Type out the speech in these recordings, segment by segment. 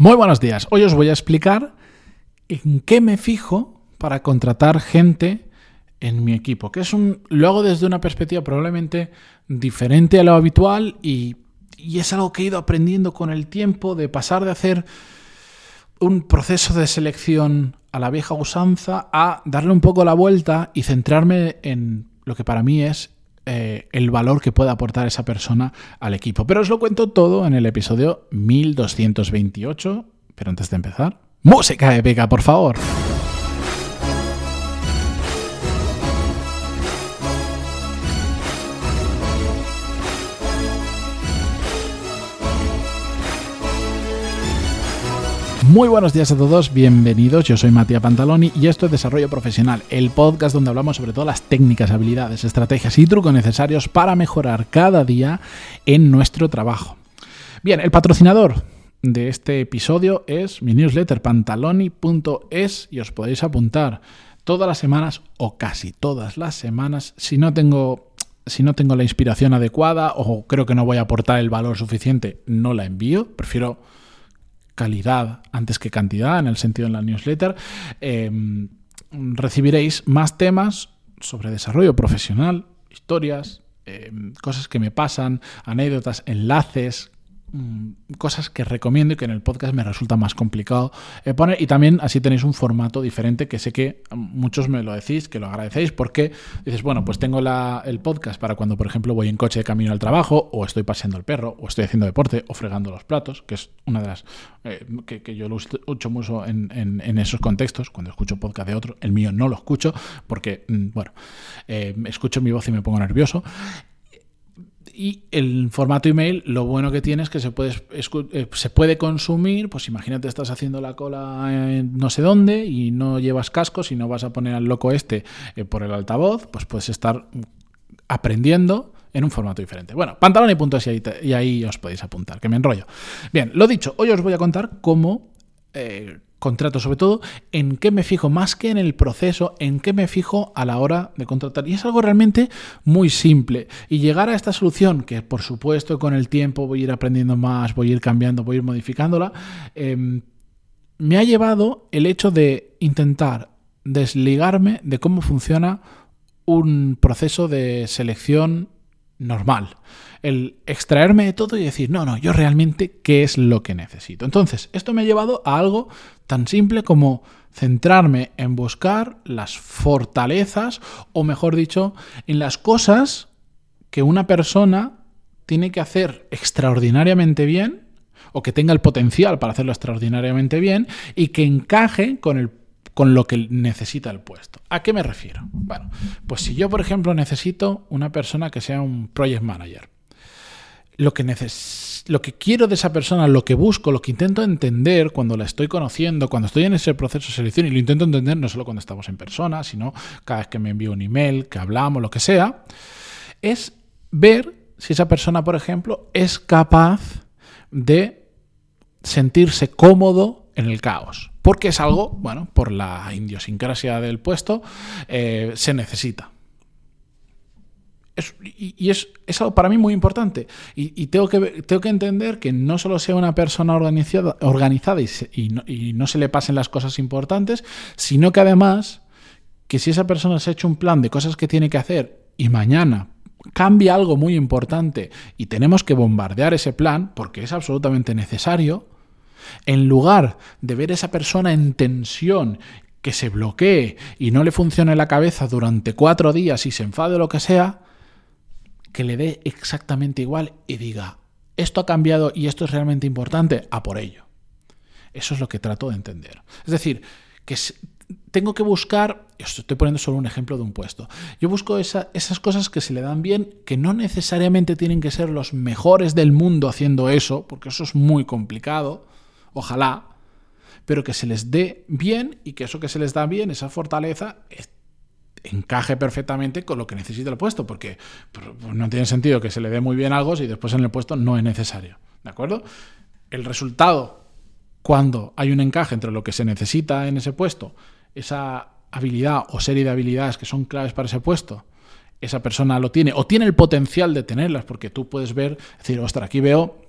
Muy buenos días. Hoy os voy a explicar en qué me fijo para contratar gente en mi equipo, que es un lo hago desde una perspectiva probablemente diferente a lo habitual y, y es algo que he ido aprendiendo con el tiempo de pasar de hacer un proceso de selección a la vieja usanza a darle un poco la vuelta y centrarme en lo que para mí es eh, el valor que puede aportar esa persona al equipo. Pero os lo cuento todo en el episodio 1228. Pero antes de empezar, música épica, por favor. Muy buenos días a todos, bienvenidos. Yo soy Matías Pantaloni y esto es Desarrollo Profesional, el podcast donde hablamos sobre todas las técnicas, habilidades, estrategias y trucos necesarios para mejorar cada día en nuestro trabajo. Bien, el patrocinador de este episodio es mi newsletter pantaloni.es y os podéis apuntar todas las semanas o casi todas las semanas si no tengo si no tengo la inspiración adecuada o creo que no voy a aportar el valor suficiente, no la envío. Prefiero calidad antes que cantidad, en el sentido en la newsletter, em, recibiréis más temas sobre desarrollo profesional, historias, em, cosas que me pasan, anécdotas, enlaces, Mm, cosas que recomiendo y que en el podcast me resulta más complicado eh, poner. Y también así tenéis un formato diferente que sé que muchos me lo decís, que lo agradecéis, porque dices, bueno, pues tengo el podcast para cuando, por ejemplo, voy en coche de camino al trabajo, o estoy paseando el perro, o estoy haciendo deporte, o fregando los platos, que es una de las eh, que, yo lo escucho mucho en, en, esos contextos, cuando escucho podcast de otro, el mío no lo escucho, porque, mm, bueno, eh, escucho mi voz y me pongo nervioso. Y el formato email, lo bueno que tiene es que se puede, eh, se puede consumir, pues imagínate estás haciendo la cola en no sé dónde y no llevas cascos y no vas a poner al loco este eh, por el altavoz, pues puedes estar aprendiendo en un formato diferente. Bueno, pantalón y puntos y ahí, y ahí os podéis apuntar, que me enrollo. Bien, lo dicho, hoy os voy a contar cómo eh, contrato, sobre todo en qué me fijo, más que en el proceso, en qué me fijo a la hora de contratar. Y es algo realmente muy simple. Y llegar a esta solución, que por supuesto con el tiempo voy a ir aprendiendo más, voy a ir cambiando, voy a ir modificándola, em, me ha llevado el hecho de intentar desligarme de cómo funciona un proceso de selección normal. El extraerme de todo y decir, no, no, yo realmente qué es lo que necesito. Entonces, esto me ha llevado a algo tan simple como centrarme en buscar las fortalezas, o mejor dicho, en las cosas que una persona tiene que hacer extraordinariamente bien, o que tenga el potencial para hacerlo extraordinariamente bien, y que encaje con el con lo que necesita el puesto. ¿A qué me refiero? Bueno, pues si yo, por ejemplo, necesito una persona que sea un project manager, lo que, lo que quiero de esa persona, lo que busco, lo que intento entender cuando la estoy conociendo, cuando estoy en ese proceso de selección, y lo intento entender no solo cuando estamos en persona, sino cada vez que me envío un email, que hablamos, lo que sea, es ver si esa persona, por ejemplo, es capaz de sentirse cómodo en el caos porque es algo, bueno, por la idiosincrasia del puesto, eh, se necesita. y, es, algo para mí muy importante. Y, tengo, que, tengo que entender que no solo sea una persona organizada, organizada y, no, y no se le pasen las cosas importantes, sino que además, que si esa persona se ha hecho un plan de cosas que tiene que hacer y mañana cambia algo muy importante y tenemos que bombardear ese plan porque es absolutamente necesario, en lugar de ver a esa persona en tensión, que se bloquee y no le funcione la cabeza durante cuatro días y se enfade o lo que sea, que le dé exactamente igual y diga, esto ha cambiado y esto es realmente importante, a por ello. Eso es lo que trato de entender. Es decir, que tengo que buscar, estoy poniendo solo un ejemplo de un puesto, yo busco esas cosas que se le dan bien, que no necesariamente tienen que ser los mejores del mundo haciendo eso, porque eso es muy complicado, ojalá, pero que se les dé bien y que eso que se les da bien, esa fortaleza, encaje perfectamente con lo que necesita el puesto, porque pues, no tiene sentido que se le dé muy bien algo si después en el puesto no es necesario. ¿De acuerdo? El resultado, cuando hay un encaje entre lo que se necesita en ese puesto, esa habilidad o serie de habilidades que son claves para ese puesto, esa persona lo tiene o tiene el potencial de tenerlas, porque tú puedes ver, decir, ostras, aquí veo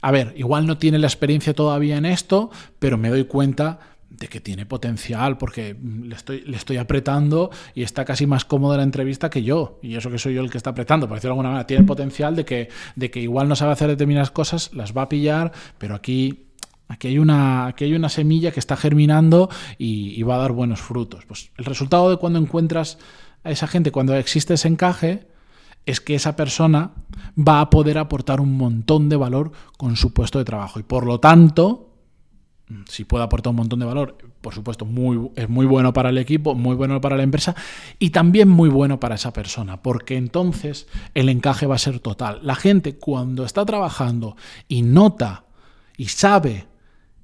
a ver, igual no tiene la experiencia todavía en esto, pero me doy cuenta de que tiene potencial porque le estoy, le estoy apretando y está casi más cómodo la entrevista que yo. Y eso que soy yo el que está apretando, por decirlo de alguna manera, tiene potencial de que, de que igual no sabe hacer determinadas cosas, las va a pillar, pero aquí Aquí hay, una, aquí hay una semilla que está germinando y, va a dar buenos frutos. Pues el resultado de cuando encuentras a esa gente, cuando existe ese encaje, es que esa persona va a poder aportar un montón de valor con su puesto de trabajo. Y por lo tanto, si puede aportar un montón de valor, por supuesto, muy, es muy bueno para el equipo, muy bueno para la empresa y también muy bueno para esa persona, porque entonces el encaje va a ser total. La gente cuando está trabajando y nota y sabe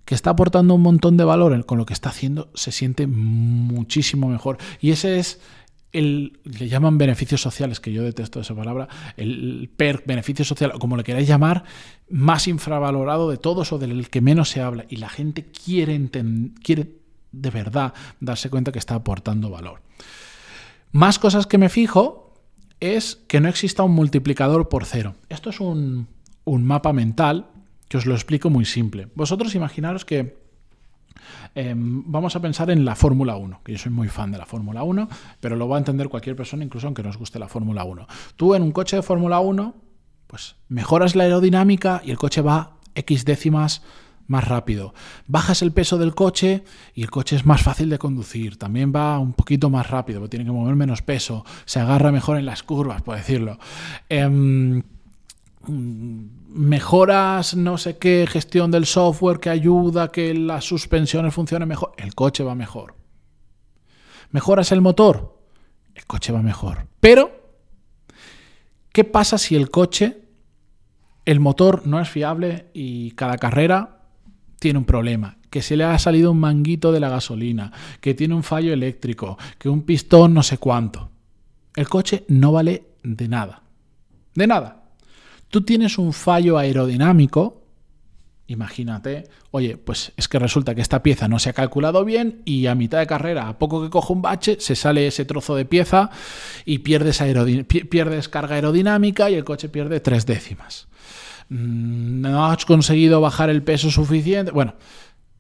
que está aportando un montón de valor con lo que está haciendo, se siente muchísimo mejor. Y ese es el, le llaman beneficios sociales, que yo detesto esa palabra, el PERC, beneficio social, o como le queráis llamar, más infravalorado de todos o del que menos se habla. Y la gente quiere, quiere de verdad darse cuenta que está aportando valor. Más cosas que me fijo es que no exista un multiplicador por cero. Esto es un, un mapa mental que os lo explico muy simple. Vosotros imaginaros que em, vamos a pensar en la Fórmula 1, que yo soy muy fan de la Fórmula 1, pero lo va a entender cualquier persona, incluso aunque no os guste la Fórmula 1. Tú en un coche de Fórmula 1, pues mejoras la aerodinámica y el coche va X décimas más rápido. Bajas el peso del coche y el coche es más fácil de conducir. También va un poquito más rápido, porque tiene que mover menos peso. Se agarra mejor en las curvas, por decirlo. Em, mejoras no sé qué gestión del software que ayuda que las suspensiones funcionen mejor, el coche va mejor. Mejoras el motor, el coche va mejor. Pero, ¿qué pasa si el coche, el motor no es fiable y cada carrera tiene un problema? Que se le ha salido un manguito de la gasolina, que tiene un fallo eléctrico, que un pistón no sé cuánto. El coche no vale de nada. De nada tú tienes un fallo aerodinámico, imagínate, oye, pues es que resulta que esta pieza no se ha calculado bien y a mitad de carrera, a poco que cojo un bache, se sale ese trozo de pieza y pierdes, pierdes carga aerodinámica y el coche pierde tres décimas. Mm, no has conseguido bajar el peso suficiente. Bueno,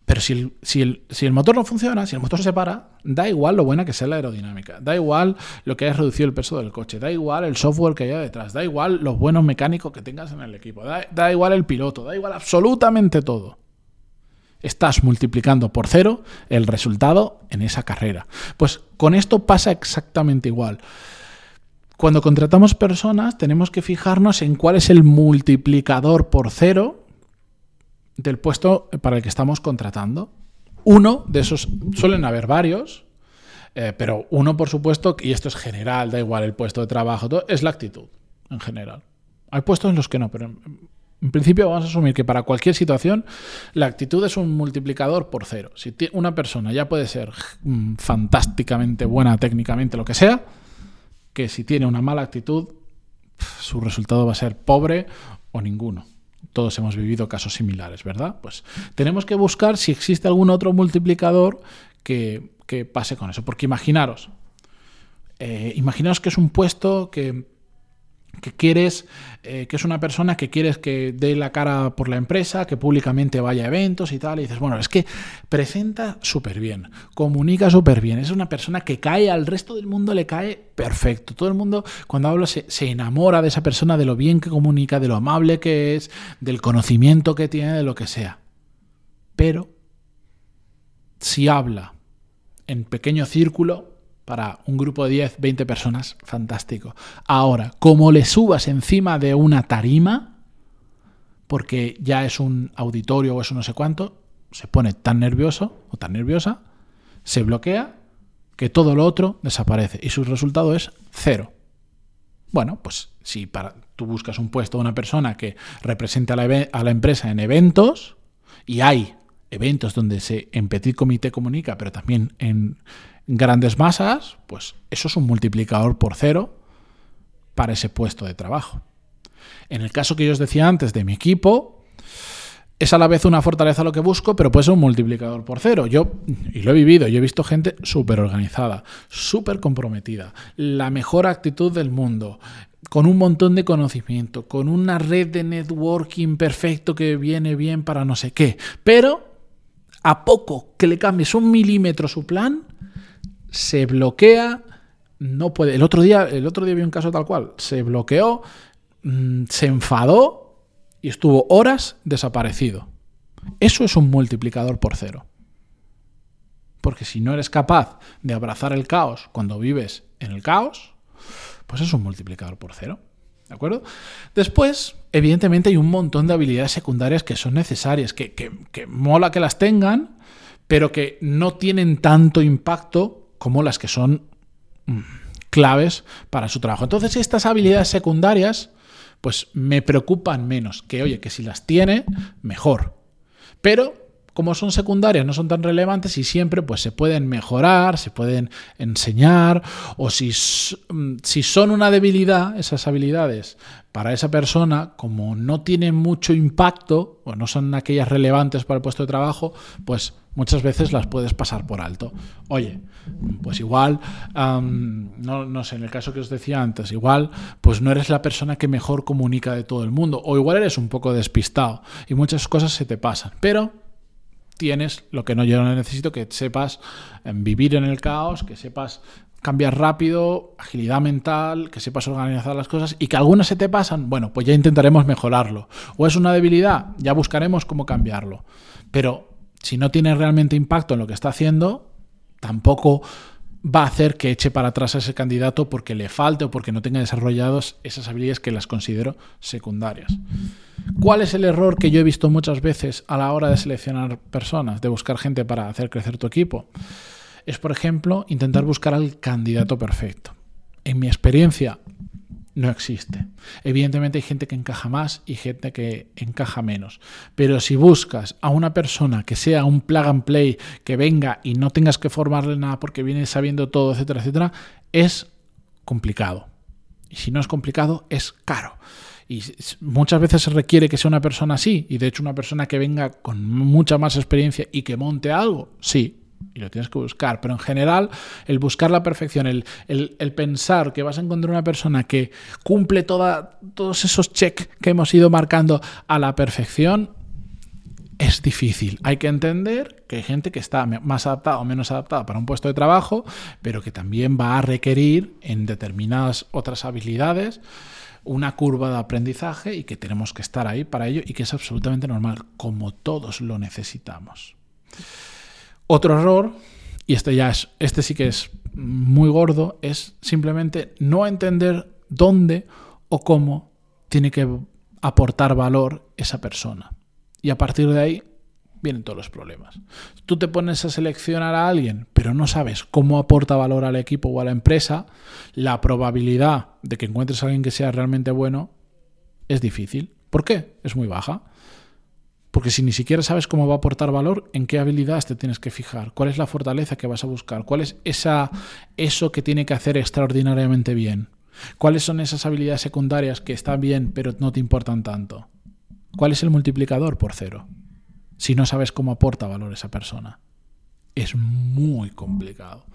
pero si el, si, el, si el, motor no funciona, si el motor se para, da igual lo buena que sea la aerodinámica, da igual lo que hayas reducido el peso del coche, da igual el software que haya detrás, da igual los buenos mecánicos que tengas en el equipo, da, da igual el piloto, da igual absolutamente todo. Estás multiplicando por cero el resultado en esa carrera. Pues con esto pasa exactamente igual. Cuando contratamos personas tenemos que fijarnos en cuál es el multiplicador por cero del puesto para el que estamos contratando. Uno de esos, suelen haber varios, eh, pero uno, por supuesto, y esto es general, da igual el puesto de trabajo, todo, es la actitud, en general. Hay puestos en los que no, pero en, principio vamos a asumir que para cualquier situación la actitud es un multiplicador por cero. Si una persona ya puede ser mm, fantásticamente buena técnicamente, lo que sea, que si tiene una mala actitud, su resultado va a ser pobre o ninguno todos hemos vivido casos similares, ¿verdad? Pues tenemos que buscar si existe algún otro multiplicador que, pase con eso. Porque imaginaros, eh, imaginaos que es un puesto que que quieres, eh, que es una persona que quieres que dé la cara por la empresa, que públicamente vaya a eventos y tal, y dices, bueno, es que presenta súper bien, comunica súper bien, es una persona que cae al resto del mundo, le cae perfecto. Todo el mundo cuando habla se, se enamora de esa persona, de lo bien que comunica, de lo amable que es, del conocimiento que tiene, de lo que sea. Pero, si habla en pequeño círculo, para un grupo de 10, 20 personas, fantástico. Ahora, como le subas encima de una tarima, porque ya es un auditorio o eso no sé cuánto, se pone tan nervioso o tan nerviosa, se bloquea, que todo lo otro desaparece y su resultado es cero. Bueno, pues si para, tú buscas un puesto de una persona que represente a la, a la empresa en eventos, y hay eventos donde se en petit comité comunica, pero también en, grandes masas, pues eso es un multiplicador por cero para ese puesto de trabajo. En el caso que yo os decía antes de mi equipo, es a la vez una fortaleza lo que busco, pero puede ser un multiplicador por cero. Yo, y lo he vivido, yo he visto gente súper organizada, súper comprometida, la mejor actitud del mundo, con un montón de conocimiento, con una red de networking perfecto que viene bien para no sé qué. Pero a poco que le cambies un milímetro su plan, se bloquea, no puede. El otro día, el otro día vi un caso tal cual, se bloqueó, mm, se enfadó y estuvo horas desaparecido. Eso es un multiplicador por cero. Porque si no eres capaz de abrazar el caos cuando vives en el caos, pues es un multiplicador por cero. ¿De acuerdo? Después, evidentemente, hay un montón de habilidades secundarias que son necesarias, que, que, mola que las tengan, pero que no tienen tanto impacto como las que son mm, claves para su trabajo. Entonces, estas habilidades secundarias, pues me preocupan menos. Que, oye, que si las tiene, mejor. Pero como son secundarias, no son tan relevantes y siempre pues, se pueden mejorar, se pueden enseñar, o si, mm, si son una debilidad, esas habilidades, para esa persona, como no tienen mucho impacto, o no son aquellas relevantes para el puesto de trabajo, pues muchas veces las puedes pasar por alto. Oye, pues igual, no, no, sé, en el caso que os decía antes, igual, pues no eres la persona que mejor comunica de todo el mundo, o igual eres un poco despistado y muchas cosas se te pasan, pero tienes lo que no yo no necesito, que sepas vivir en el caos, que sepas cambiar rápido, agilidad mental, que sepas organizar las cosas y que algunas se te pasan, bueno, pues ya intentaremos mejorarlo. O es una debilidad, ya buscaremos cómo cambiarlo. Pero si no tiene realmente impacto en lo que está haciendo, tampoco va a hacer que eche para atrás a ese candidato porque le falte o porque no tenga desarrollados esas habilidades que las considero secundarias. ¿Cuál es el error que yo he visto muchas veces a la hora de seleccionar personas, de buscar gente para hacer crecer tu equipo? Es, por ejemplo, intentar buscar al candidato perfecto. En mi experiencia, no existe. Evidentemente hay gente que encaja más y gente que encaja menos. Pero si buscas a una persona que sea un plug and play, que venga y no tengas que formarle nada porque viene sabiendo todo, etcétera, etcétera, es complicado. Y si no es complicado, es caro. Y muchas veces se requiere que sea una persona así, y de hecho una persona que venga con mucha más experiencia y que monte algo, sí, y lo tienes que buscar. Pero en general, el buscar la perfección, el, pensar que vas a encontrar una persona que cumple todos esos checks que hemos ido marcando a la perfección, es difícil. Hay que entender que hay gente que está más adaptada o menos adaptada para un puesto de trabajo, pero que también va a requerir en determinadas otras habilidades una curva de aprendizaje y que tenemos que estar ahí para ello y que es absolutamente normal, como todos lo necesitamos. Otro error, y este ya es, este sí que es muy gordo, es simplemente no entender dónde o cómo tiene que aportar valor esa persona. Y a partir de ahí vienen todos los problemas. Tú te pones a seleccionar a alguien, pero no sabes cómo aporta valor al equipo o a la empresa, la probabilidad de que encuentres a alguien que sea realmente bueno es difícil. ¿Por qué? Es muy baja. Porque si ni siquiera sabes cómo va a aportar valor, ¿en qué habilidades te tienes que fijar? ¿Cuál es la fortaleza que vas a buscar? ¿Cuál es esa, eso que tiene que hacer extraordinariamente bien? ¿Cuáles son esas habilidades secundarias que están bien pero no te importan tanto? ¿Cuál es el multiplicador por cero? si no sabes cómo aporta valor esa persona. Es muy complicado.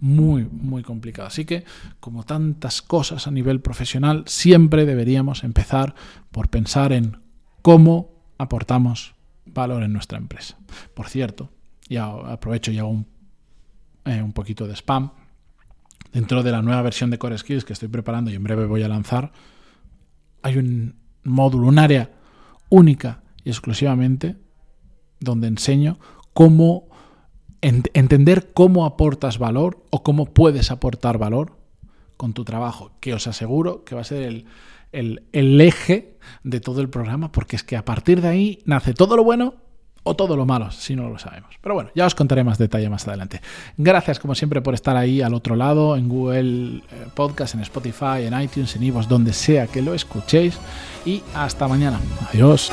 Muy, muy complicado. Así que, como tantas cosas a nivel profesional, siempre deberíamos empezar por pensar en cómo aportamos valor en nuestra empresa. Por cierto, ya aprovecho y hago un, eh, un poquito de spam. Dentro de la nueva versión de Core Skills que estoy preparando y en breve voy a lanzar, hay un módulo, un área única y exclusivamente donde enseño cómo entender cómo aportas valor o cómo puedes aportar valor con tu trabajo, que os aseguro que va a ser el, el, eje de todo el programa, porque es que a partir de ahí nace todo lo bueno o todo lo malo, si no lo sabemos. Pero bueno, ya os contaré más detalle más adelante. Gracias como siempre por estar ahí al otro lado, en Google eh, Podcast, en Spotify, en iTunes, en Ivos, donde sea que lo escuchéis. Y hasta mañana. Adiós.